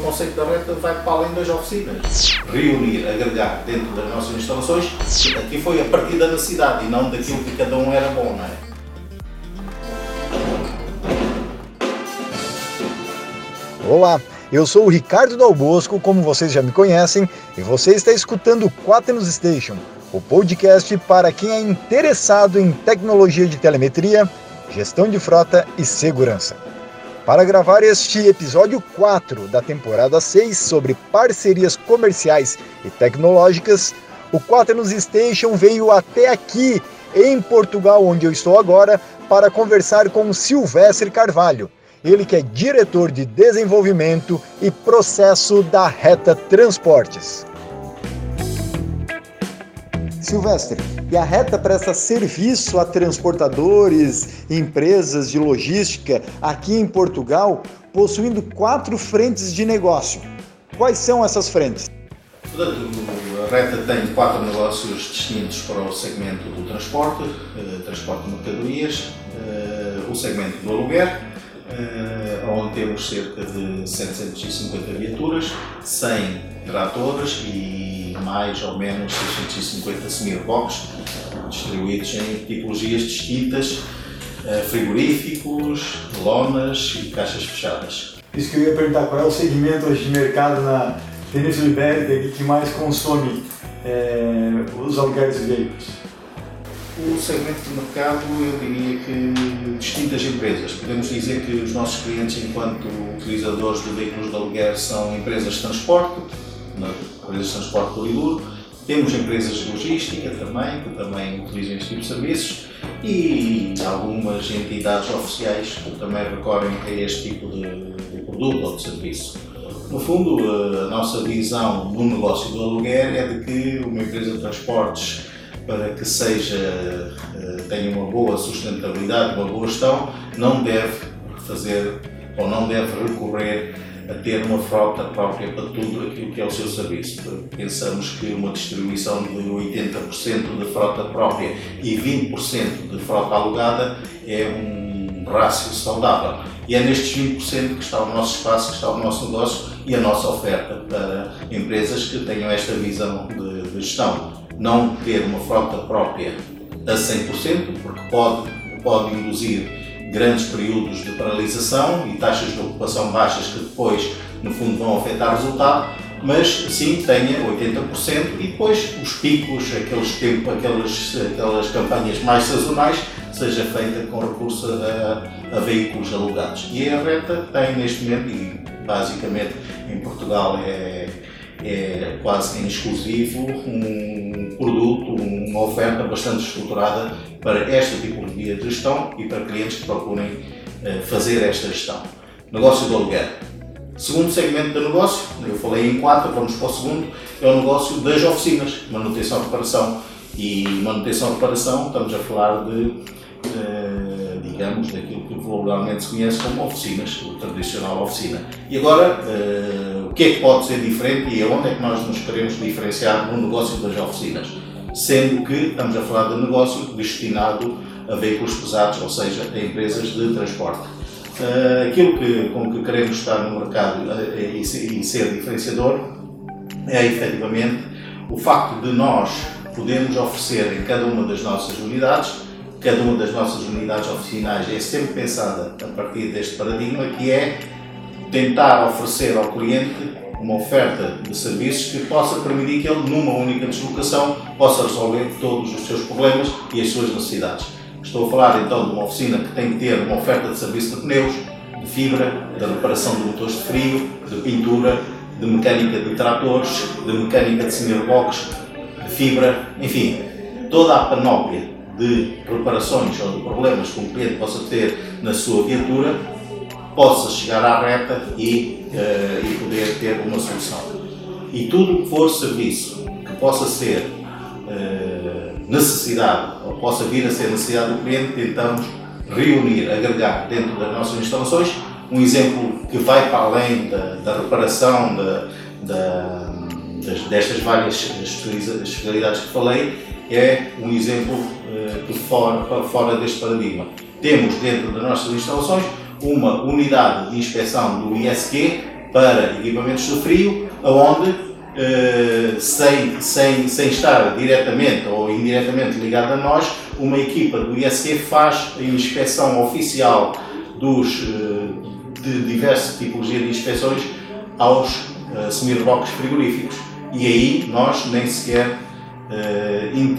o conceito da reta vai para além das oficinas. Reunir, agregar dentro das nossas instalações, aqui foi a partir da necessidade e não daquilo que cada um era bom, não é? Olá, eu sou o Ricardo Dal Bosco, como vocês já me conhecem, e você está escutando o Quaternos Station, o podcast para quem é interessado em tecnologia de telemetria, gestão de frota e segurança. Para gravar este episódio 4 da temporada 6 sobre parcerias comerciais e tecnológicas, o Quaternos Station veio até aqui, em Portugal, onde eu estou agora, para conversar com Silvestre Carvalho, ele que é diretor de desenvolvimento e processo da Reta Transportes. Silvestre, e a Reta presta serviço a transportadores, empresas de logística aqui em Portugal, possuindo quatro frentes de negócio. Quais são essas frentes? a Reta tem quatro negócios distintos para o segmento do transporte, eh, transporte de mercadorias, eh, o segmento do aluguer, eh, onde temos cerca de 750 viaturas, 100 tratores e mais ou menos 650 semi-reboques, distribuídos em tipologias distintas, eh, frigoríficos, lonas e caixas fechadas. Isso que eu ia perguntar, qual é o segmento hoje de mercado na Península Ibérica que mais consome é, os aluguéis de veículos? O segmento de mercado, eu diria que distintas empresas. Podemos dizer que os nossos clientes, enquanto utilizadores de veículos de aluguer, são empresas de transporte, empresas de transporte por e Temos empresas de logística também, que também utilizam este tipo de serviços, e algumas entidades oficiais que também recorrem a este tipo de, de produto ou de serviço. No fundo, a nossa visão no negócio do aluguer é de que uma empresa de transportes para que seja, eh, tenha uma boa sustentabilidade, uma boa gestão, não deve fazer ou não deve recorrer a ter uma frota própria para tudo aquilo que é o seu serviço. Pensamos que uma distribuição de 80% de frota própria e 20% de frota alugada é um rácio saudável. E é nestes 20% que está o nosso espaço, que está o nosso negócio e a nossa oferta para empresas que tenham esta visão de, de gestão não ter uma frota própria a 100%, porque pode, pode induzir grandes períodos de paralisação e taxas de ocupação baixas que depois, no fundo, vão afetar o resultado, mas sim tenha 80% e depois os picos, aqueles tempo, aquelas, aquelas campanhas mais sazonais, seja feita com recurso a, a veículos alugados. E a Reta tem neste momento, e basicamente em Portugal é, é quase em exclusivo, um produto, uma oferta bastante estruturada para esta tipologia de gestão e para clientes que procurem eh, fazer esta gestão. Negócio do aluguer. Segundo segmento de negócio, eu falei em quatro, vamos para o segundo, é o negócio das oficinas, manutenção e reparação. E manutenção e reparação, estamos a falar de, eh, digamos, daquilo que vulgarmente se conhece como oficinas, o tradicional oficina. E agora, eh, o que é que pode ser diferente e aonde é que nós nos queremos diferenciar no negócio das oficinas? sendo que estamos a falar de negócio destinado a veículos pesados, ou seja, a empresas de transporte. Uh, aquilo que, com que queremos estar no mercado uh, e, e, ser diferenciador é efetivamente o facto de nós podermos oferecer em cada uma das nossas unidades, cada uma das nossas unidades oficinais é sempre pensada a partir deste paradigma que é tentar oferecer ao cliente uma oferta de serviços que possa permitir que ele, numa única deslocação, possa resolver todos os seus problemas e as suas necessidades. Estou a falar então de uma oficina que tem que ter uma oferta de serviço de pneus, de fibra, de reparação de motores de frio, de pintura, de mecânica de tratores, de mecânica de semi-reboques, de fibra, enfim, toda a panóplia de reparações ou de problemas que um cliente possa ter na sua viatura possa chegar à reta e, uh, e poder ter uma solução. E tudo que for serviço que possa ser uh, necessidade ou possa vir a ser necessidade do cliente, tentamos reunir, agregar dentro das nossas instalações. Um exemplo que vai para além da, da reparação da, da, das, destas várias especialidades que falei é um exemplo uh, que fora, fora deste paradigma. Temos dentro das nossas instalações uma unidade de inspeção do ISQ para equipamentos de frio, aonde eh, sem, sem, sem estar diretamente ou indiretamente ligado a nós, uma equipa do ISQ faz a inspeção oficial dos, eh, de diversas tipologias de inspeções aos uh, semi-reboques frigoríficos. E aí nós nem sequer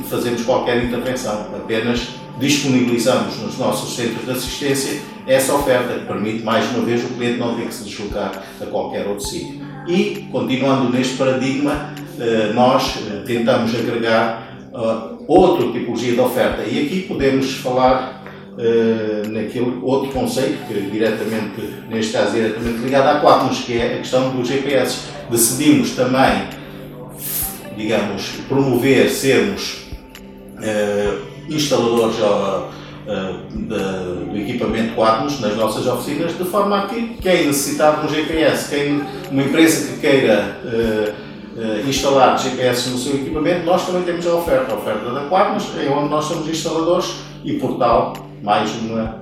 fazemos qualquer intervenção, apenas disponibilizamos nos nossos centros de assistência essa oferta que permite, mais uma vez, o cliente não ter que se deslocar a qualquer outro sítio. E, continuando neste paradigma, eh, nós eh, tentamos agregar eh, outra tipologia de oferta. E aqui podemos falar naquele outro conceito, que diretamente, neste caso, diretamente ligado à Quatnos, que é a questão do GPS. Decidimos também, digamos, promover, sermos instaladores do equipamento Quadnos nas nossas oficinas, de forma a que quem necessitar de um GPS, quem, uma empresa que queira uh, uh, instalar GPS no seu equipamento, nós também temos a oferta, a oferta da Quadnos, é onde nós somos instaladores e por tal, mais uma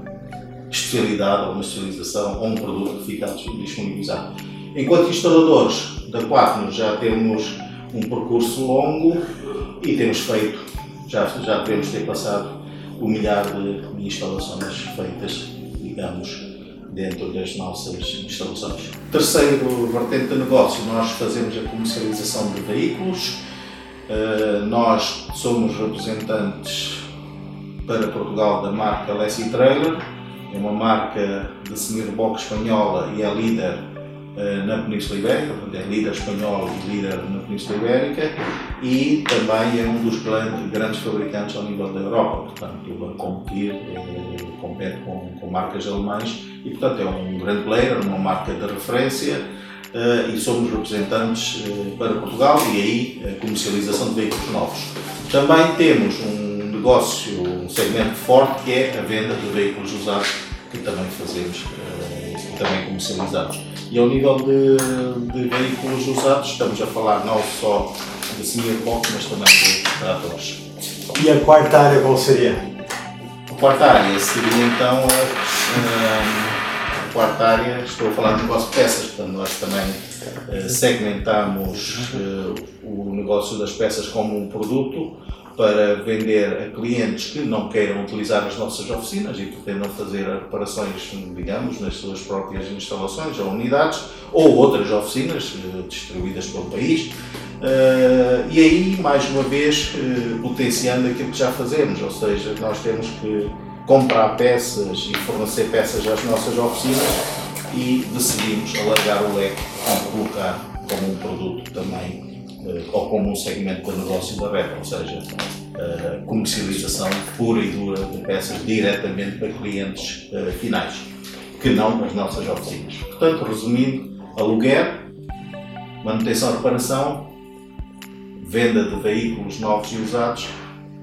especialidade ou uma especialização ou um produto que fica disponibilizado. Enquanto instaladores da Quadnos já temos um percurso longo e temos feito, já, já devemos ter passado o milhar de instalações feitas, digamos, dentro das nossas instalações. Terceiro vertente de negócio, nós fazemos a comercialização de veículos. Uh, nós somos representantes para Portugal da marca Lessie Trailer, é uma marca de semi-reboque espanhola e é líder eh, na Península Ibérica, é líder espanhol e líder na Península Ibérica e também é um dos grandes, fabricantes ao nível da Europa, portanto a competir, eh, compete com, com marcas alemãs e portanto é um grande player, uma marca de referência eh, e somos representantes para Portugal e aí a comercialização de veículos novos. Também temos um negócio, um segmento forte que é a venda de veículos usados que também fazemos e também comercializamos. E ao nível de, de veículos usados, estamos a falar não só de semi-reboque, mas também de tratores. E a quarta área qual seria? A quarta área seria então a, a quarta área, estou a falar de negócio de peças, portanto nós também eh, segmentamos eh, o negócio das peças como um produto para vender a clientes que não queiram utilizar as nossas oficinas e pretendam fazer reparações, digamos, nas suas próprias instalações ou unidades, ou outras oficinas eh, distribuídas pelo país. Uh, e aí, mais uma vez, uh, potenciando aquilo que já fazemos, ou seja, nós temos que comprar peças e fornecer peças às nossas oficinas e decidimos alargar o leque e colocar como um produto também eh, ou como um segmento de negócio da REP, ou seja, a comercialização pura e dura de peças diretamente para clientes eh, finais, que não as nossas oficinas. Portanto, resumindo, aluguer, manutenção e reparação, venda de veículos novos e usados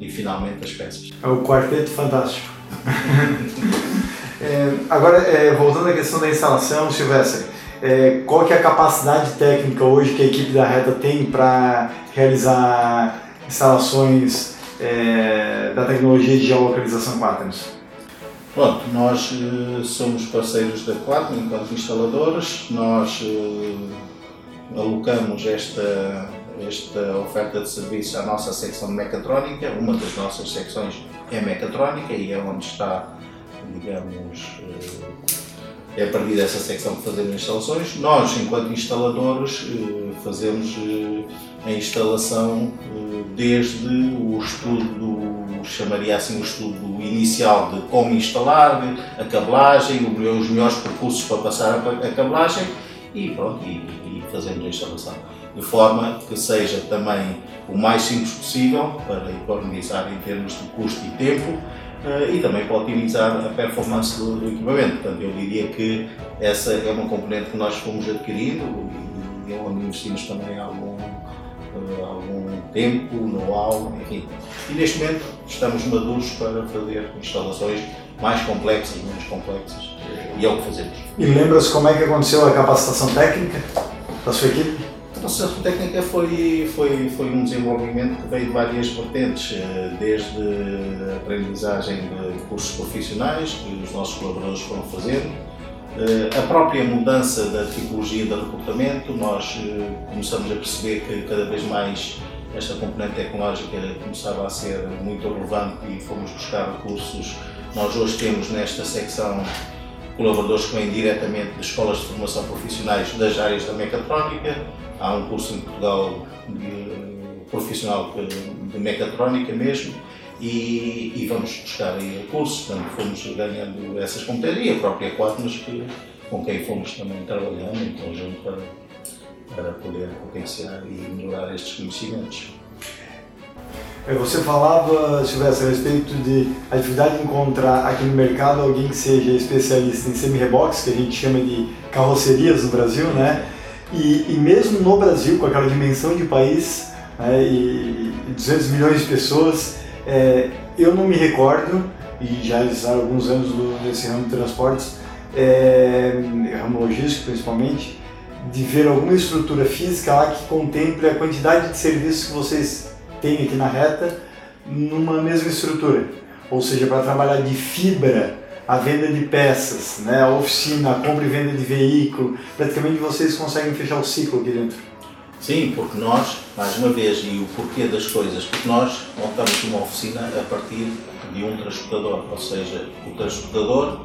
e finalmente as peças. É o quarteto fantástico. é, agora, é, voltando à questão da instalação, Silvestre, é, qual que é a capacidade técnica hoje que a equipe da Reta tem para realizar instalações é, da tecnologia de geolocalização Quaternos? Pronto, nós uh, somos parceiros da Quaternos enquanto instaladores, nós uh, alocamos esta, esta oferta de serviço à nossa secção de mecatrónica, uma das nossas secções é mecatrónica e é onde está, digamos, uh, é a partir dessa secção que fazemos instalações. Nós, enquanto instaladores, eh, fazemos eh, a instalação eh, desde o estudo, chamaria assim o estudo inicial de como instalar, a cabelagem, os melhores percursos para passar a cabelagem e pronto, e, e fazemos a instalação. De forma que seja também o mais simples possível para economizar em termos de custo e tempo uh, e também para otimizar a performance do, do, equipamento. Portanto, eu diria que essa é uma componente que nós fomos adquirindo e, e onde investimos também algum, uh, algum tempo, know-how, enfim. E neste momento estamos maduros para fazer instalações mais complexas, menos complexas, e é o que fazemos. E lembra-se como é que aconteceu a capacitação técnica da sua equipe? A associação técnica foi, foi, foi um desenvolvimento que veio de várias vertentes, eh, desde a aprendizagem de cursos profissionais que os nossos colaboradores foram fazendo, a própria mudança da tipologia de recrutamento, nós começamos a perceber que cada vez mais esta componente tecnológica começava a ser muito relevante e fomos buscar recursos. Nós hoje temos nesta secção colaboradores que vêm diretamente de escolas de formação profissionais das áreas da mecatrónica. Há um curso em Portugal de, profissional de mecatrónica mesmo e, e vamos buscar aí recursos, portanto fomos ganhando essas competências e a própria Quatnos que, com quem fomos também trabalhando em conjunto para, para poder potenciar e melhorar estes conhecimentos. É, você falava, Silvestre, a respeito de a dificuldade de encontrar aqui no mercado alguém que seja especialista em semi-reboques, que a gente chama de carrocerias no Brasil, né? E, e mesmo no Brasil, com aquela dimensão de país né, e, e 200 milhões de pessoas, é, eu não me recordo, e já há alguns anos nesse ramo de transportes, é, ramo logístico principalmente, de ver alguma estrutura física lá que contemple a quantidade de serviços que vocês têm aqui na reta numa mesma estrutura. Ou seja, para trabalhar de fibra, a venda de peças, né, a oficina, a compra e venda de veículo, praticamente vocês conseguem fechar o ciclo aqui dentro. Sim, porque nós, mais uma vez, e o porquê das coisas, porque nós montamos uma oficina a partir de um transportador, ou seja, o transportador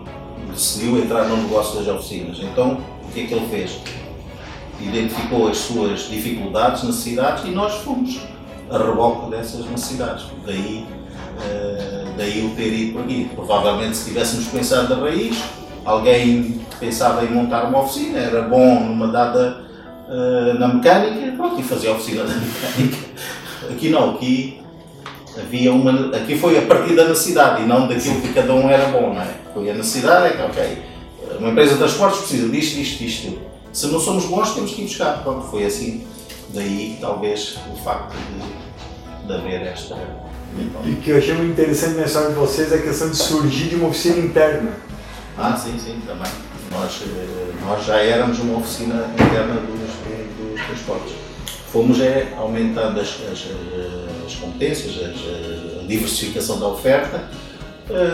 decidiu entrar no negócio das oficinas. Então, o que é que ele fez? Identificou as suas dificuldades, necessidades e nós fomos a reboque dessas necessidades. Daí, uh, daí o ter ido por aqui. Provavelmente, se tivéssemos pensado da raiz, alguém pensava em montar uma oficina, era bom numa data uh, na mecânica, pronto, e fazia a oficina da mecânica. Aqui não, aqui havia uma. Aqui foi a partir da necessidade e não daquilo que cada um era bom, não é? Foi a necessidade, é que, ok, uma empresa de transportes precisa disto, disto, disto. Se não somos bons, temos que ir buscar. Pronto, foi assim. Daí, talvez, o facto de, de haver esta. E que eu achei muito interessante na história de vocês é a questão de surgir de uma oficina interna. Ah, sim, sim, também. Nós, eh, nós já éramos uma oficina interna dos, transportes. Fomos é, aumentando as, as, as competências, as, a diversificação da oferta, eh,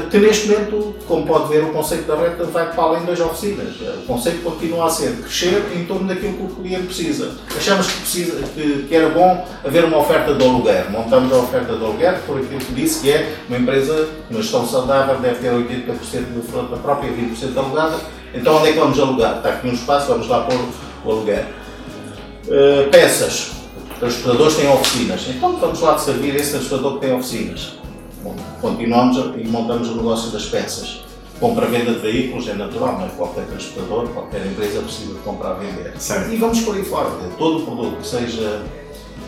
que neste momento, como pode ver, o conceito da reta vai para além das oficinas. O conceito continua a ser crescer em torno daquilo que o cliente precisa. Achamos que, precisa, que, que era bom haver uma oferta de aluguer. Montamos a oferta de aluguer por aquilo que disse que é uma empresa, uma gestão saudável, deve ter 80% de frota própria e 20% alugada então onde é que vamos alugar? Está aqui um espaço, vamos lá pôr o aluguer. Uh, peças. Transportadores têm oficinas. Então vamos lá servir esse transportador que tem oficinas. Continuamos e montamos o negócio das peças. Compra-venda de veículos é natural, não é? Qualquer transportador, qualquer empresa precisa de comprar e vender. Certo. E vamos por aí fora. Todo o produto que seja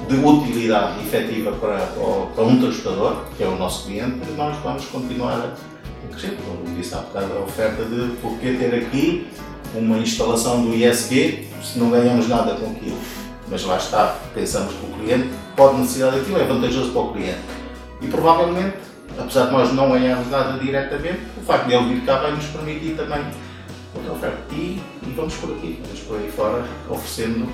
de utilidade efetiva para, para um transportador, que é o nosso cliente, nós vamos continuar a crescer. Como disse há bocado, a oferta de porquê ter aqui uma instalação do ISG se não ganhamos nada com aquilo. Mas lá está, pensamos que o cliente pode necessitar daquilo, é vantajoso para o cliente. E provavelmente, apesar de nós não ganharmos nada diretamente, o facto de ele vir cá vai nos permitir também outra oferta. E, e vamos por aqui, vamos por aí fora oferecendo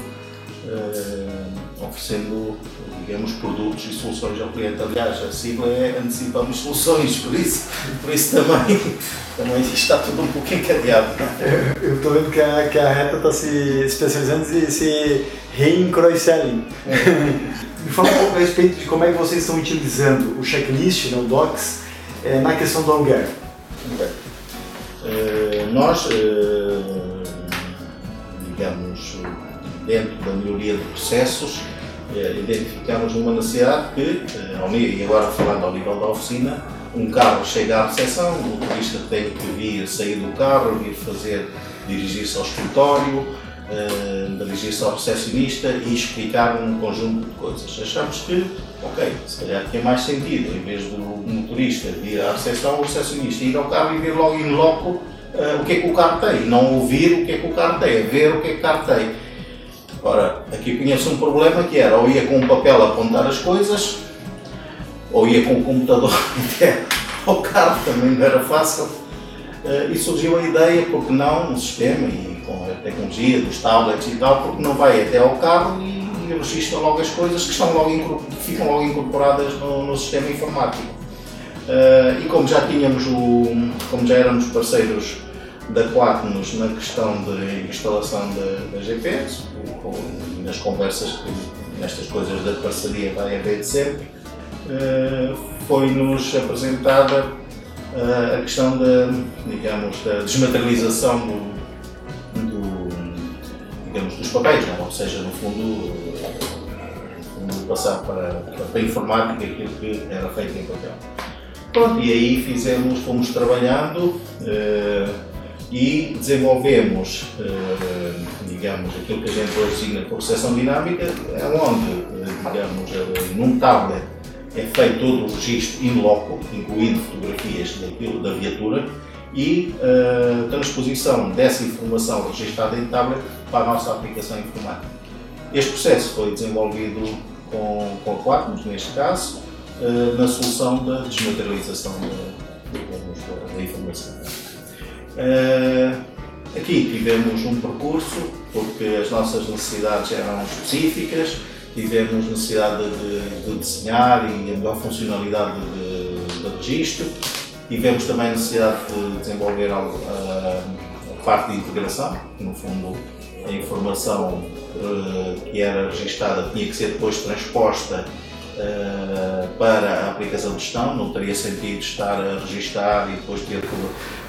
uh, oferecendo, digamos, produtos e soluções ao cliente. Aliás, a sigla é Antecipamos Soluções, por isso, por isso também, também está tudo um pouco encadeado. Eu estou vendo que a, que a Reta está se especializando em se rein-cross-selling. Me fala um pouco a respeito de como é que vocês estão utilizando o checklist, né, o Docs, é, na questão do aluguer. Uh, nós, uh, digamos, dentro da melhoria de processos, eh, identificamos uma necessidade que, eh, e agora falando ao nível da oficina, um carro chega à recepção, o motorista tem que vir sair do carro, vir fazer, dirigir-se ao escritório, eh, dirigir-se ao recepcionista e explicar um conjunto de coisas. Achamos que, ok, se calhar tinha mais sentido, em vez do motorista vir à recepção, o recepcionista ir ao carro e ver logo in loco uh, o que é que o carro tem, não ouvir o que é que o carro tem, ver o que é que o carro tem. Ora, aqui conheço um problema que era ou ia com um papel a apontar as coisas, ou ia com o computador até ao carro, também não era fácil. Uh, e surgiu a ideia, porque não, um sistema e com a tecnologia dos tablets e tal, porque não vai até ao carro e, e registra logo as coisas que, estão logo, ficam logo incorporadas no, no sistema informático. Uh, e como já tínhamos o, como já éramos parceiros da Quatnos na questão de instalação da GPS, nas conversas que nestas coisas da parceria vai haver de sempre, uh, foi-nos apresentada uh, a questão da, digamos, da desmaterialização do, do digamos, dos papéis, não? É? ou seja, no fundo, passar para, para a informática aquilo que era feito em papel. Pronto, e aí fizemos, fomos trabalhando e desenvolvemos, digamos, aquilo que a gente hoje designa por processão dinâmica, onde, uh, digamos, num tablet é feito todo o registro in loco, incluindo fotografias daquilo, da viatura, e a transposição dessa informação registrada em tablet para a nossa aplicação informática. Este processo foi desenvolvido com, com Quatmos, neste caso, uh, na solução da desmaterialização da, da, da informação. Uh, aqui tivemos um percurso, porque as nossas necessidades eram específicas, tivemos necessidade de, de desenhar e a melhor funcionalidade de, de registro, tivemos também necessidade de desenvolver a, a, a parte de integração, que no fundo a informação uh, que era registada tinha que ser depois transposta uh, para a aplicação de gestão, não teria sentido estar a registar e depois ter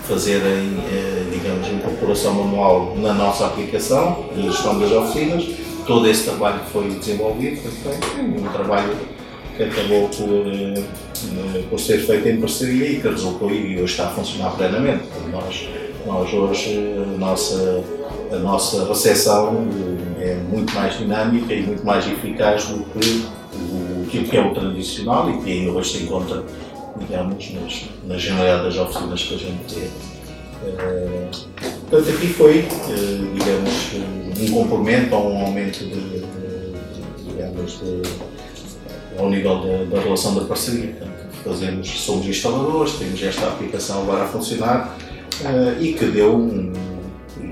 que fazer em, uh, digamos, incorporação manual na nossa aplicação de gestão das oficinas. Todo esse trabalho foi desenvolvido, foi feito, um trabalho que acabou por, por ser feito em parceria e que resultou e hoje está a funcionar plenamente. Nós, nós hoje, a nossa a nossa recepção é muito mais dinâmica e muito mais eficaz do que o, que é o tradicional e que hoje se encontra, digamos, nas, na generalidade das oficinas que a gente tem. Uh, portanto, aqui foi, uh, digamos, um complemento a um aumento de, de digamos, de, ao nível da relação da parceria. Portanto, fazemos, somos instaladores, temos esta aplicação agora a funcionar uh, e que deu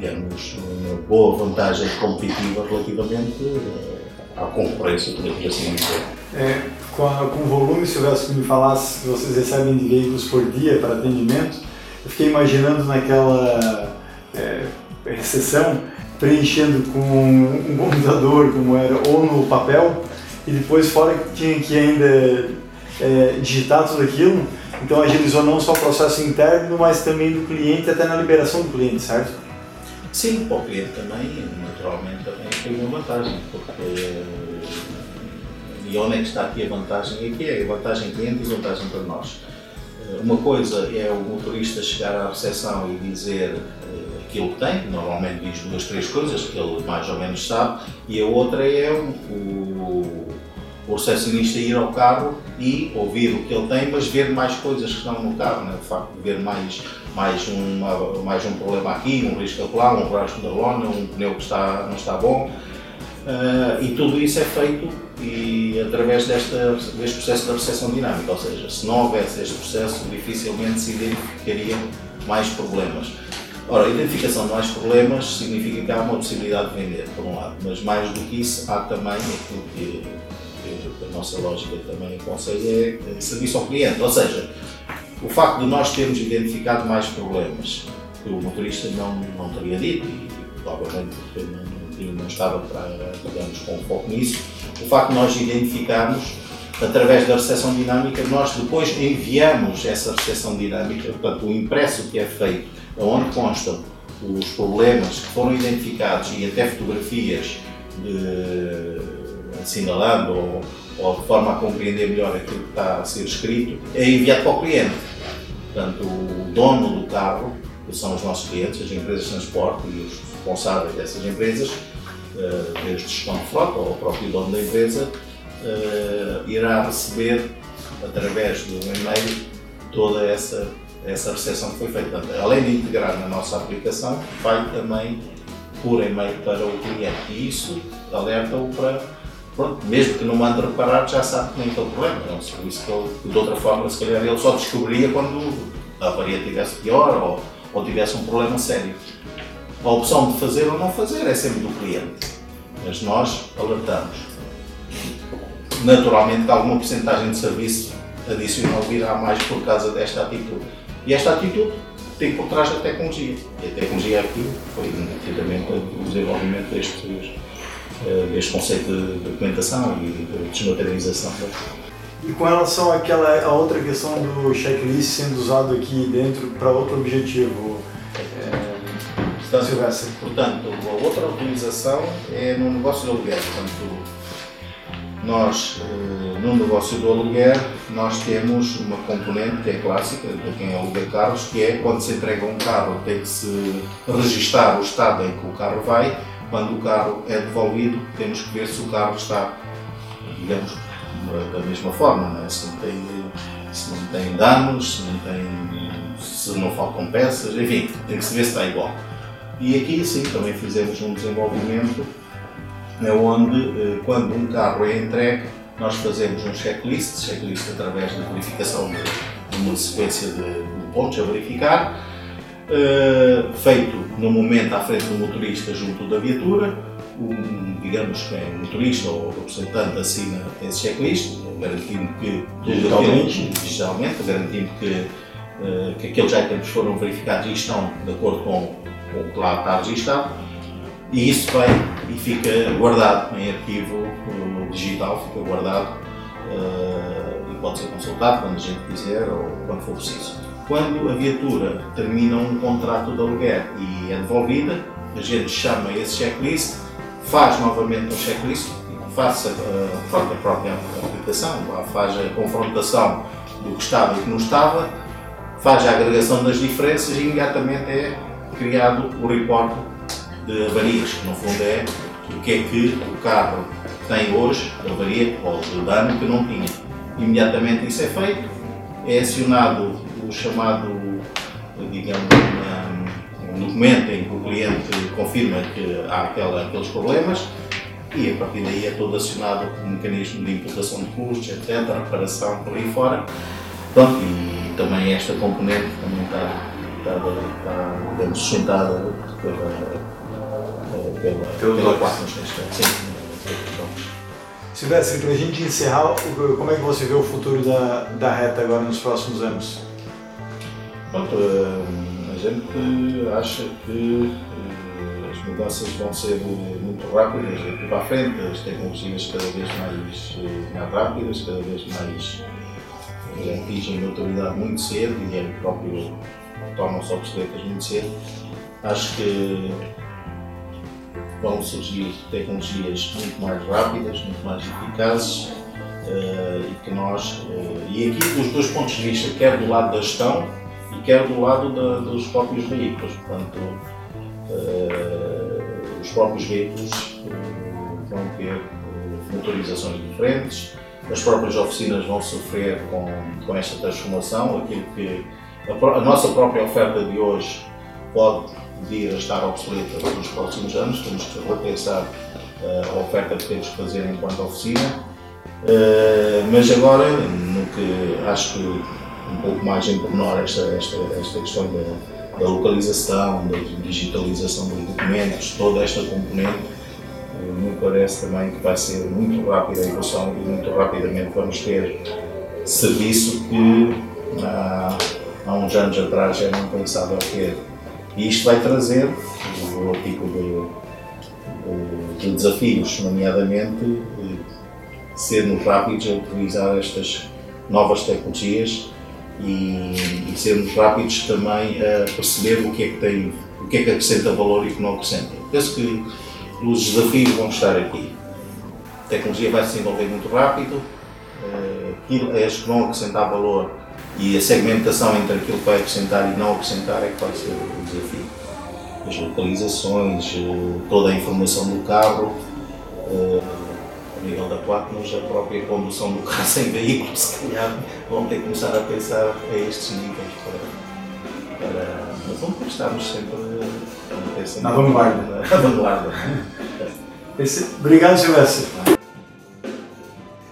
digamos, uma boa vantagem competitiva relativamente eh, à concorrência, por assim dizer. É, com, a, com o volume, se houvesse que me falasse que vocês recebem de veículos por dia para atendimento, eu fiquei imaginando naquela é, recessão preenchendo com um computador, como era, ou no papel, e depois fora que tinha que ainda é, digitar tudo aquilo, então agilizou não só o processo interno, mas também do cliente, até na liberação do cliente, certo? Sim, o cliente também, naturalmente, também tem uma vantagem, porque e onde é que está aqui a vantagem? Aqui é a vantagem cliente e vantagem para nós. Uma coisa é o motorista chegar à recepção e dizer uh, aquilo que tem, normalmente diz duas, três coisas que ele mais ou menos sabe, e a outra é o, o recepcionista ir ao carro e ouvir o que ele tem, mas ver mais coisas que estão no carro, né? de facto, ver mais mais, uma, mais um problema aqui, um risco lá, um rasgo da lona, um pneu que está, não está bom. Uh, e tudo isso é feito e através desta, deste processo da recepção dinâmica, ou seja, se não houvesse este processo, dificilmente se identificariam mais problemas. Ora, a identificação de mais problemas significa que há uma possibilidade de vender, por um lado, mas mais do que isso, há também aquilo que, que a nossa lógica também aconselha é, é serviço ao cliente, ou seja, o facto de nós termos identificado mais problemas que o motorista não, não teria dito, e provavelmente não, não estava para, digamos, com foco nisso, o facto de nós identificarmos através da recepção dinâmica, nós depois enviamos essa recepção dinâmica, portanto, o impresso que é feito, onde constam os problemas que foram identificados e até fotografias de, assinalando ou, ou de forma a compreender melhor aquilo que está a ser escrito, é enviado para o cliente. Portanto, o dono do carro, que são os nossos clientes, as empresas de transporte e os responsáveis dessas empresas, eh, desde gestão de frota ou o próprio dono da empresa, eh, irá receber, através do e-mail, toda essa, essa recepção que foi feita. Além de integrar na nossa aplicação, vai também por e-mail para o cliente. E isso alerta-o para pronto, mesmo que não mande reparar, já sabe que nem aquele problema. É um serviço que ele, de outra forma, se calhar ele só descobriria quando a avaria estivesse pior ou, ou tivesse um problema sério. A opção de fazer ou não fazer é sempre do cliente, mas nós alertamos. Naturalmente, alguma porcentagem de serviço adicional virá mais por causa desta atitude. E esta atitude tem por trás da tecnologia. E a tecnologia aqui foi nitidamente o desenvolvimento destes, uh, deste conceito de documentação e de desmaterialização. E com relação àquela a outra questão do checklist sendo usado aqui dentro para outro objetivo, é, portanto, portanto, a outra utilização é no negócio de aluguel. Portanto, nós, eh, no negócio do aluguer, nós temos uma componente que é clássica de quem aluga carros, que é quando se entrega um carro tem que se registrar o estado em que o carro vai. Quando o carro é devolvido, temos que ver se o carro está, digamos, da mesma forma, não é? se, não tem, se não tem danos, se não, tem, se não faltam peças, enfim, tem que se ver se está igual. E aqui sim, também fizemos um desenvolvimento é onde, eh, quando um carro é entregue, nós fazemos um checklist, checklist através da verificação de uma sequência de, pontos a verificar, uh, feito no momento à frente do motorista junto da viatura, um, digamos que é o motorista ou o representante assina esse checklist, garantindo que digitalmente, digitalmente garantindo que, uh, que aqueles itens foram verificados e estão de acordo com, com o que lá está registado e isso vai e fica guardado em arquivo digital, fica guardado uh, e pode ser consultado quando a gente quiser ou quando for preciso. Quando a viatura termina um contrato de aluguer e é devolvida, a gente chama esse checklist, faz novamente um checklist, faça uh, a própria aplicação, faz a confrontação do que estava e que não estava, faz a agregação das diferenças e imediatamente é criado o report de avarias, que no fundo é o que é que o carro tem hoje de avaria ou de dano que não tinha. Imediatamente isso é feito, é acionado o chamado, digamos, um documento em que o cliente confirma que há aquela, aqueles problemas e a partir daí é todo acionado o mecanismo de imputação de custos, etc., reparação por aí fora. Pronto, e também esta componente também está, está, está digamos, sustentada pela, pela, pela, pela quarta Sim. Silvestre, para a gente encerrar, como é que você vê o futuro da, da reta agora nos próximos anos? Pronto, eh, a gente acha que eh, as mudanças vão ser muito rápidas aqui para a frente, as tecnologias cada vez mais, eh, mais rápidas, cada vez mais atingem maturidade muito cedo e é próprio tornam-se obsoletas muito cedo. Acho que vão surgir tecnologias muito mais rápidas, muito mais eficazes uh, e que nós, uh, e aqui os dois pontos de vista, quer do lado da gestão e quer do lado da, dos próprios veículos. Portanto, uh, os próprios veículos vão ter motorizações diferentes, as próprias oficinas vão sofrer com, com esta transformação, aquilo que a, nossa própria oferta de hoje pode vir a estar obsoleta nos próximos anos, temos que repensar uh, a oferta que temos que fazer enquanto oficina. Uh, mas agora, no que acho que um pouco mais em pormenor esta, esta, esta questão da, da localização, da digitalização dos documentos, toda esta componente, uh, me parece também que vai ser muito rápida a evolução e muito rapidamente vamos ter serviço que há, há uns anos atrás não pensava ter e isto vai trazer o tipo de, de, de desafios, nomeadamente sermos rápidos a utilizar estas novas tecnologias e, e, sermos rápidos também a perceber o que é que tem, o que é que acrescenta valor e o que não acrescenta. Penso que os desafios vão estar aqui. A tecnologia vai se desenvolver muito rápido, eh, aquilo, as que vão acrescentar valor e a segmentação entre aquilo que vai acrescentar e não acrescentar é que vai ser o desafio. As localizações, eh, toda a informação do carro, eh, a nível da Platinum, a própria condução do carro sem veículo, se calhar vão ter que começar a pensar a estes níveis para, para mas vamos ter que estarmos sempre, sempre na vanguarda. Na vanguarda. Obrigado, Silvestre.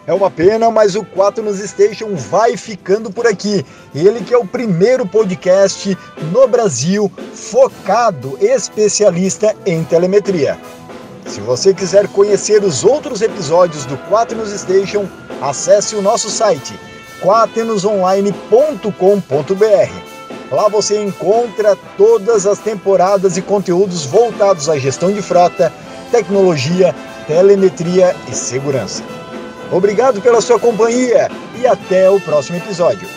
É uma pena, mas o 4 nos Station vai ficando por aqui. Ele que é o primeiro podcast no Brasil focado especialista em telemetria. Se você quiser conhecer os outros episódios do 4 nos Station, acesse o nosso site quaternosonline.com.br. Lá você encontra todas as temporadas e conteúdos voltados à gestão de frota, tecnologia, telemetria e segurança. Obrigado pela sua companhia e até o próximo episódio.